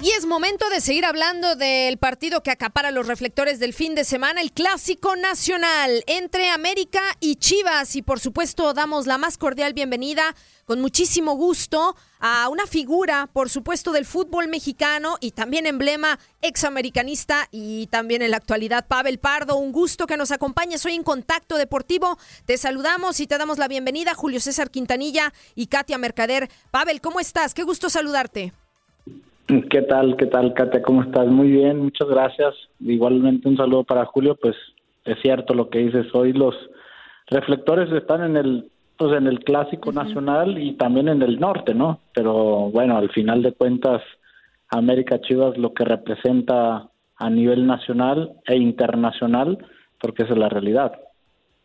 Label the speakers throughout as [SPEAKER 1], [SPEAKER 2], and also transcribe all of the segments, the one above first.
[SPEAKER 1] Y es momento de seguir hablando del partido que acapara los reflectores del fin de semana, el clásico nacional entre América y Chivas. Y por supuesto damos la más cordial bienvenida con muchísimo gusto a una figura, por supuesto, del fútbol mexicano y también emblema examericanista y también en la actualidad, Pavel Pardo. Un gusto que nos acompañes hoy en Contacto Deportivo. Te saludamos y te damos la bienvenida, Julio César Quintanilla y Katia Mercader. Pavel, ¿cómo estás? Qué gusto saludarte.
[SPEAKER 2] ¿Qué tal? ¿Qué tal, Katia? ¿Cómo estás? Muy bien, muchas gracias. Igualmente un saludo para Julio, pues es cierto lo que dices, hoy los reflectores están en el pues en el clásico nacional y también en el norte, ¿no? Pero bueno, al final de cuentas América Chivas lo que representa a nivel nacional e internacional, porque esa es la realidad.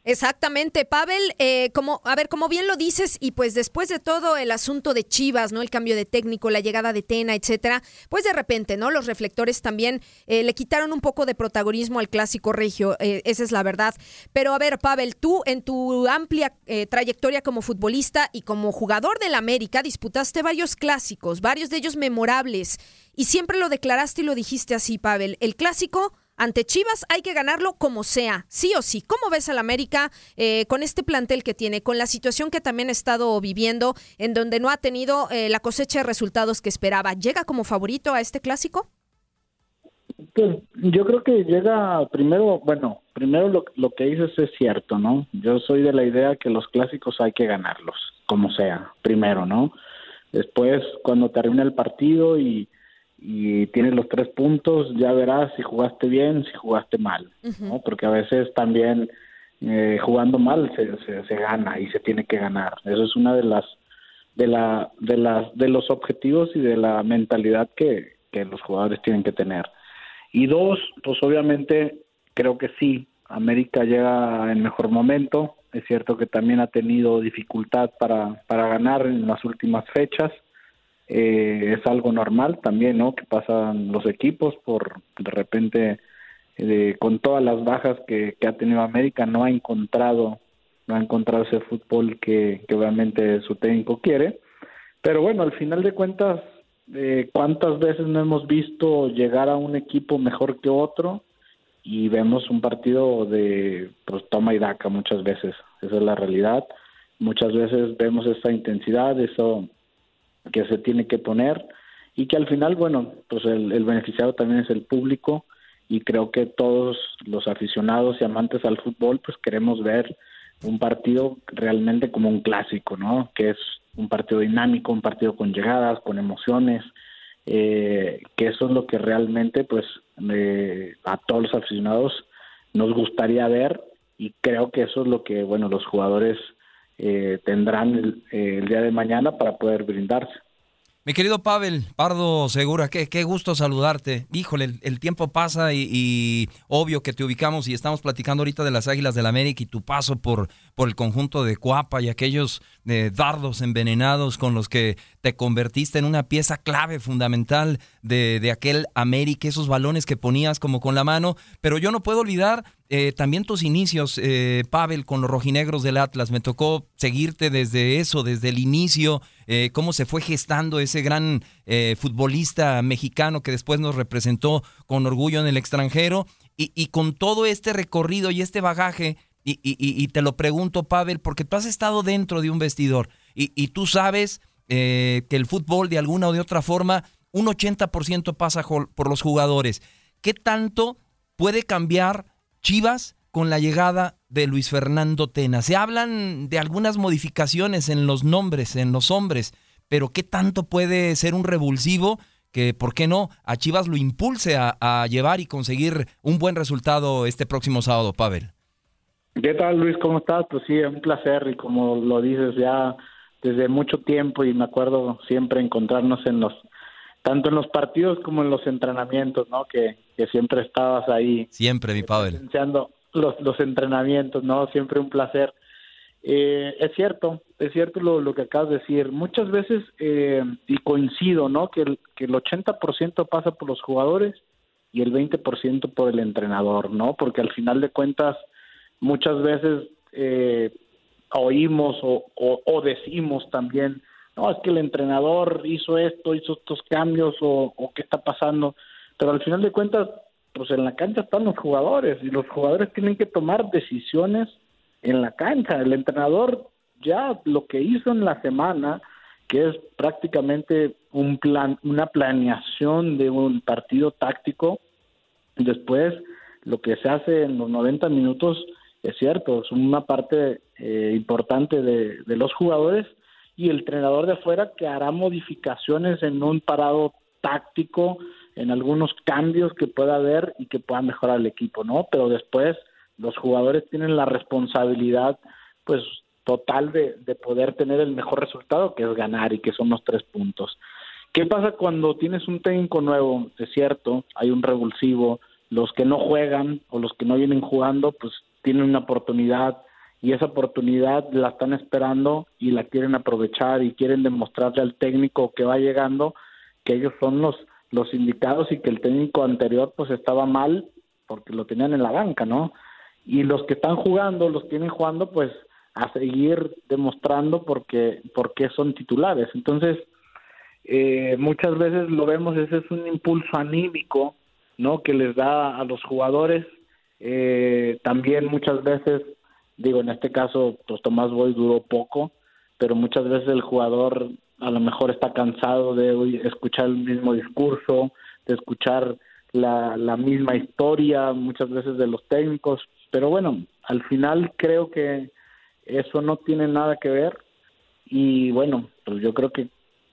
[SPEAKER 1] Exactamente, Pavel, eh, como, a ver, como bien lo dices, y pues después de todo el asunto de Chivas, ¿no? El cambio de técnico, la llegada de Tena, etcétera, pues de repente, ¿no? Los reflectores también eh, le quitaron un poco de protagonismo al clásico regio, eh, esa es la verdad. Pero a ver, Pavel, tú en tu amplia trayectoria como futbolista y como jugador del América, disputaste varios clásicos, varios de ellos memorables, y siempre lo declaraste y lo dijiste así, Pavel. El clásico ante Chivas hay que ganarlo como sea, sí o sí. ¿Cómo ves al América eh, con este plantel que tiene, con la situación que también ha estado viviendo, en donde no ha tenido eh, la cosecha de resultados que esperaba? ¿Llega como favorito a este clásico?
[SPEAKER 2] Pues yo creo que llega primero, bueno, primero lo, lo que dices es cierto, ¿no? Yo soy de la idea que los clásicos hay que ganarlos, como sea, primero, ¿no? Después, cuando termina el partido y y tienes los tres puntos, ya verás si jugaste bien, si jugaste mal, ¿no? Porque a veces también eh, jugando mal se, se, gana y se tiene que ganar. Eso es una de las de la de las de los objetivos y de la mentalidad que, que los jugadores tienen que tener. Y dos, pues obviamente creo que sí, América llega en mejor momento. Es cierto que también ha tenido dificultad para, para ganar en las últimas fechas eh, es algo normal también, ¿no? Que pasan los equipos por de repente con todas las bajas que, ha tenido América no ha encontrado no ha encontrado ese fútbol que, que obviamente su técnico quiere, pero bueno, al final de cuentas eh, cuántas veces no hemos visto llegar a un equipo mejor que otro y vemos un partido de pues toma y daca muchas veces, esa es la realidad, muchas veces vemos esa intensidad, eso que se tiene que poner y que al final, bueno, pues el, beneficiado también es el público y creo que todos los aficionados y amantes al fútbol pues queremos ver un partido realmente como un clásico, ¿no? Que es un partido dinámico, un partido con llegadas, con emociones, eh, que eso es lo que realmente pues eh, a todos los aficionados nos gustaría ver y creo que eso es lo que bueno los jugadores eh, tendrán el, el día de mañana para poder brindarse.
[SPEAKER 3] Mi querido Pavel, Pardo Segura, qué, qué gusto saludarte. Híjole, el, tiempo pasa y, obvio que te ubicamos y estamos platicando ahorita de las Águilas del la América y tu paso por, por el conjunto de Cuapa y aquellos eh, dardos envenenados con los que te convertiste en una pieza clave fundamental de, de aquel América, esos balones que ponías como con la mano. Pero yo no puedo olvidar eh, también tus inicios, eh, Pavel, con los rojinegros del Atlas. Me tocó seguirte desde eso, desde el inicio, eh, cómo se fue gestando ese gran futbolista mexicano que después nos representó con orgullo en el extranjero. Y, con todo este recorrido y este bagaje, y, te lo pregunto, Pavel, porque tú has estado dentro de un vestidor y, tú sabes que el fútbol de alguna o de otra forma, un 80% pasa por los jugadores. ¿Qué tanto puede cambiar? Chivas con la llegada de Luis Fernando Tena. Se hablan de algunas modificaciones en los nombres, en los hombres, pero ¿qué tanto puede ser un revulsivo que, ¿por qué no?, a Chivas lo impulse a, llevar y conseguir un buen resultado este próximo sábado, Pavel.
[SPEAKER 2] ¿Qué tal, Luis? ¿Cómo estás? Pues sí, un placer y como lo dices ya desde mucho tiempo y me acuerdo siempre encontrarnos en los tanto en los partidos como en los entrenamientos, ¿no? Que, que siempre estabas ahí.
[SPEAKER 3] Siempre, mi Pavel.
[SPEAKER 2] Iniciando los, los entrenamientos, ¿no? Siempre un placer. Eh, es cierto, es cierto lo, lo, que acabas de decir. Muchas veces, eh, y coincido, ¿no? Que el, que el 80% pasa por los jugadores y el 20% por el entrenador, ¿no? Porque al final de cuentas, muchas veces eh, oímos o, o, o decimos también, no, es que el entrenador hizo esto, hizo estos cambios o, qué está pasando, pero al final de cuentas, pues en la cancha están los jugadores y los jugadores tienen que tomar decisiones en la cancha. El entrenador ya lo que hizo en la semana, que es prácticamente un plan, una planeación de un partido táctico, después lo que se hace en los 90 minutos es cierto, es una parte eh, importante de, de los jugadores, y el entrenador de afuera que hará modificaciones en un parado táctico, en algunos cambios que pueda haber y que pueda mejorar el equipo, ¿no? Pero después los jugadores tienen la responsabilidad, pues, total de, de poder tener el mejor resultado, que es ganar y que son los tres puntos. ¿Qué pasa cuando tienes un técnico nuevo? Es cierto, hay un revulsivo, los que no juegan o los que no vienen jugando, pues tienen una oportunidad y esa oportunidad la están esperando y la quieren aprovechar y quieren demostrarle al técnico que va llegando que ellos son los los indicados y que el técnico anterior pues estaba mal porque lo tenían en la banca, ¿no? Y los que están jugando, los tienen jugando pues a seguir demostrando porque porque son titulares. Entonces, eh, muchas veces lo vemos, ese es un impulso anímico, ¿no? Que les da a los jugadores. Eh, también muchas veces Digo, en este caso, pues Tomás Boy duró poco, pero muchas veces el jugador a lo mejor está cansado de escuchar el mismo discurso, de escuchar la, la misma historia, muchas veces de los técnicos, pero bueno, al final creo que eso no tiene nada que ver y bueno, pues yo creo que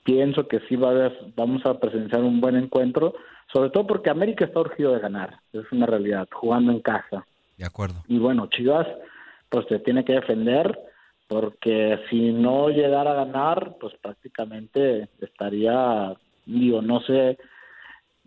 [SPEAKER 2] pienso que sí va a haber, vamos a presenciar un buen encuentro, sobre todo porque América está urgido de ganar, es una realidad, jugando en casa.
[SPEAKER 3] De acuerdo.
[SPEAKER 2] Y bueno, Chivas pues se tiene que defender porque si no llegara a ganar, pues prácticamente estaría, digo, no sé,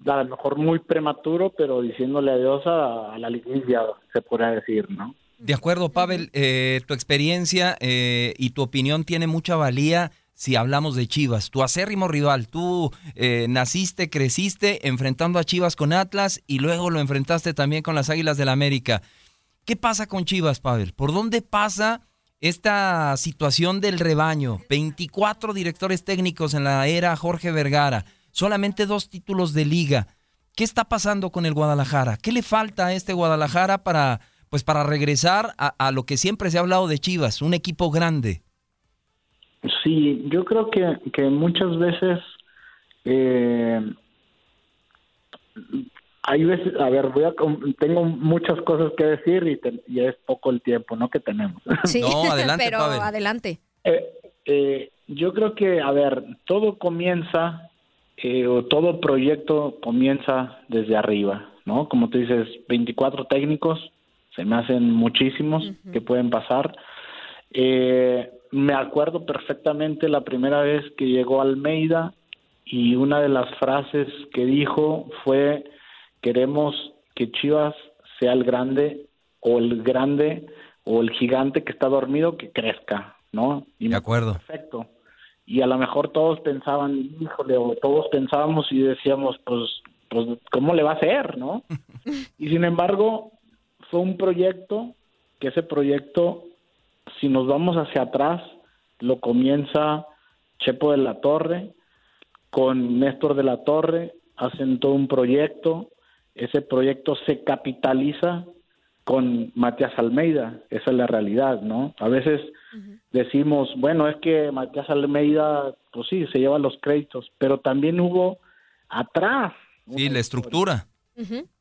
[SPEAKER 2] a lo mejor muy prematuro, pero diciéndole adiós a, la liguilla, se podría decir, ¿no?
[SPEAKER 3] De acuerdo, Pavel, eh, tu experiencia eh, y tu opinión tiene mucha valía si hablamos de Chivas. Tu acérrimo rival, tú eh, naciste, creciste enfrentando a Chivas con Atlas y luego lo enfrentaste también con las Águilas del la América. ¿Qué pasa con Chivas, Pavel? ¿Por dónde pasa esta situación del rebaño? 24 directores técnicos en la era Jorge Vergara, solamente dos títulos de liga. ¿Qué está pasando con el Guadalajara? ¿Qué le falta a este Guadalajara para, pues para regresar a, lo que siempre se ha hablado de Chivas, un equipo grande?
[SPEAKER 2] Sí, yo creo que, que muchas veces eh, hay veces, a ver, voy a, tengo muchas cosas que decir y, y es poco el tiempo, ¿no? Que tenemos.
[SPEAKER 1] Sí, no, adelante, pero adelante.
[SPEAKER 2] Eh, eh, Yo creo que, a ver, todo comienza, eh, o todo proyecto comienza desde arriba, ¿no? Como tú dices, 24 técnicos, se me hacen muchísimos que pueden pasar. Eh, me acuerdo perfectamente la primera vez que llegó Almeida y una de las frases que dijo fue, queremos que Chivas sea el grande o el grande o el gigante que está dormido que crezca, ¿no?
[SPEAKER 3] Y de acuerdo.
[SPEAKER 2] Perfecto. Y a lo mejor todos pensaban, híjole, o todos pensábamos y decíamos, pues, pues, ¿cómo le va a hacer, no? y sin embargo, fue un proyecto que ese proyecto, si nos vamos hacia atrás, lo comienza Chepo de la Torre, con Néstor de la Torre, hacen todo un proyecto, ese proyecto se capitaliza con Matías Almeida, esa es la realidad, ¿no? A veces decimos, bueno, es que Matías Almeida, pues sí, se lleva los créditos, pero también hubo atrás.
[SPEAKER 3] Sí, la estructura.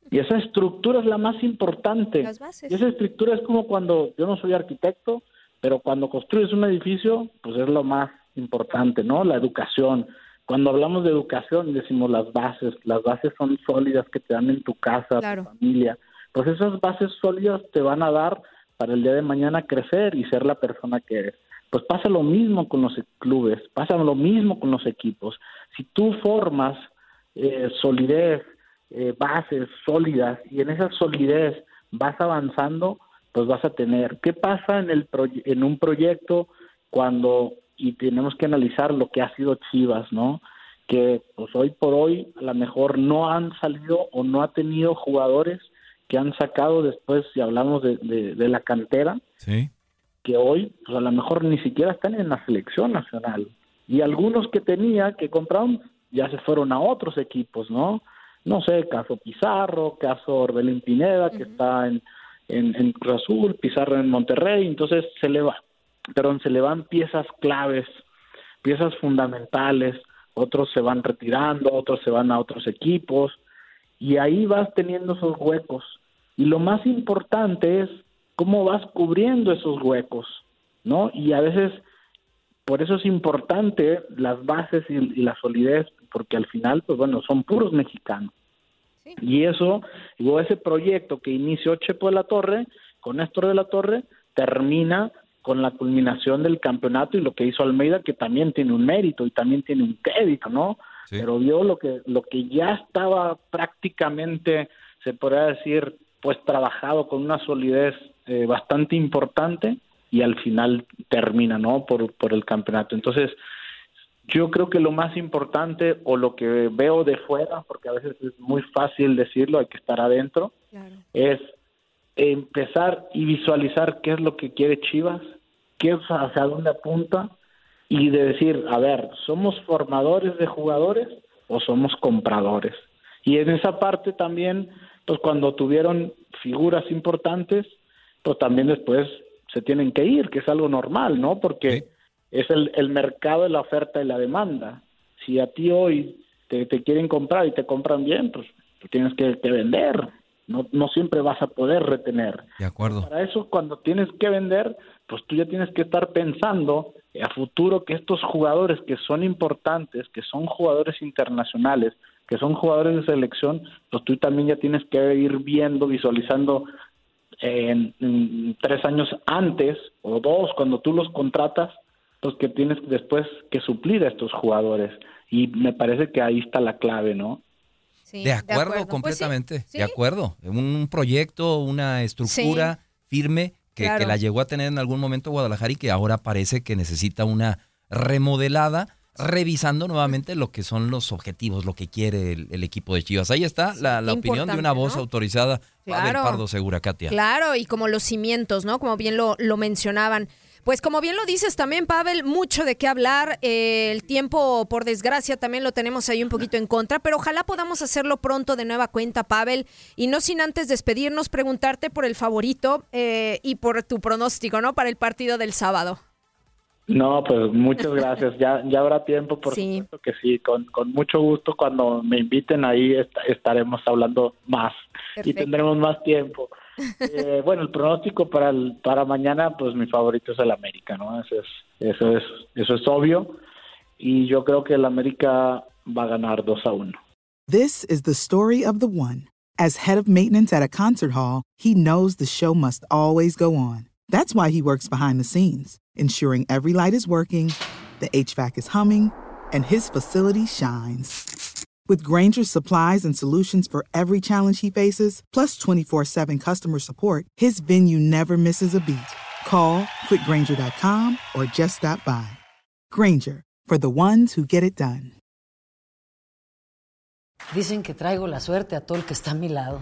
[SPEAKER 2] Y esa estructura es la más importante. Y esa estructura es como cuando, yo no soy arquitecto, pero cuando construyes un edificio, pues es lo más importante, ¿no? La educación. Cuando hablamos de educación, decimos las bases. Las bases son sólidas que te dan en tu casa, tu familia pues esas bases sólidas te van a dar para el día de mañana crecer y ser la persona que eres. Pues pasa lo mismo con los clubes, pasa lo mismo con los equipos. Si tú formas eh, solidez, eh, bases sólidas y en esa solidez vas avanzando, pues vas a tener. ¿Qué pasa en, el en un proyecto cuando, y tenemos que analizar lo que ha sido Chivas, ¿no? Que pues hoy por hoy a lo mejor no han salido o no ha tenido jugadores que han sacado después, si hablamos de, de, la cantera, que hoy pues a lo mejor ni siquiera están en la selección nacional. Y algunos que tenía, que compraron, ya se fueron a otros equipos, ¿no? No sé, caso Pizarro, caso Orbelín Pineda, que está en, en, Cruz Azul, Pizarro en Monterrey, entonces se le va, perdón, se le van piezas claves, piezas fundamentales, otros se van retirando, otros se van a otros equipos, y ahí vas teniendo esos huecos. Y lo más importante es cómo vas cubriendo esos huecos, ¿no? Y a veces, por eso es importante las bases y, la solidez, porque al final, pues bueno, son puros mexicanos. Y eso, ese proyecto que inició Chepo de la Torre, con Néstor de la Torre, termina con la culminación del campeonato y lo que hizo Almeida, que también tiene un mérito y también tiene un crédito, ¿no? Pero vio lo que, lo que ya estaba prácticamente, se podría decir, pues trabajado con una solidez eh, bastante importante y al final termina, ¿no? Por, por el campeonato. Entonces, yo creo que lo más importante o lo que veo de fuera, porque a veces es muy fácil decirlo, hay que estar adentro, es empezar y visualizar qué es lo que quiere Chivas, qué es hacia dónde apunta y de decir, a ver, ¿somos formadores de jugadores o somos compradores? Y en esa parte también pues cuando tuvieron figuras importantes, pues también después se tienen que ir, que es algo normal, ¿no? Porque es el, el mercado de la oferta y la demanda. Si a ti hoy te, quieren comprar y te compran bien, pues tú tienes que, vender. No, no siempre vas a poder retener.
[SPEAKER 3] De acuerdo.
[SPEAKER 2] Para eso, cuando tienes que vender, pues tú ya tienes que estar pensando a futuro que estos jugadores que son importantes, que son jugadores internacionales, que son jugadores de selección, pues tú también ya tienes que ir viendo, visualizando en, tres años antes o dos, cuando tú los contratas, pues que tienes después que suplir a estos jugadores. Y me parece que ahí está la clave, ¿no?
[SPEAKER 3] De, acuerdo, pues completamente, de acuerdo. Un proyecto, una estructura firme que, que, la llegó a tener en algún momento Guadalajara y que ahora parece que necesita una remodelada revisando nuevamente lo que son los objetivos, lo que quiere el, equipo de Chivas. Ahí está la, opinión de una voz autorizada, claro, Pardo Segura, Katia.
[SPEAKER 1] Claro, y como los cimientos, ¿no? Como bien lo, lo mencionaban. Pues como bien lo dices también, Pavel, mucho de qué hablar. Eh, el tiempo, por desgracia, también lo tenemos ahí un poquito en contra, pero ojalá podamos hacerlo pronto de nueva cuenta, Pavel. Y no sin antes despedirnos, preguntarte por el favorito eh, y por tu pronóstico, ¿no? Para el partido del sábado.
[SPEAKER 2] No, pues muchas gracias. Ya, ya habrá tiempo, por supuesto que sí. Con, con mucho gusto, cuando me inviten ahí estaremos hablando más y tendremos más tiempo. Eh, bueno, el pronóstico para el, para mañana, pues mi favorito es el América, ¿no? Eso es, eso es, eso es obvio. Y yo creo que el América va a ganar 2 a 1.
[SPEAKER 4] This is the story of the one. As head of maintenance at a concert hall, he knows the show must always go on. That's why he works behind the scenes, ensuring every light is working, the HVAC is humming, and his facility shines. With Granger's supplies and solutions for every challenge he faces, plus 24 7 customer support, his venue never misses a beat. Call quickgranger.com or just stop by. Granger, for the ones who get it done.
[SPEAKER 5] Dicen que traigo la suerte a todo el que está a mi lado.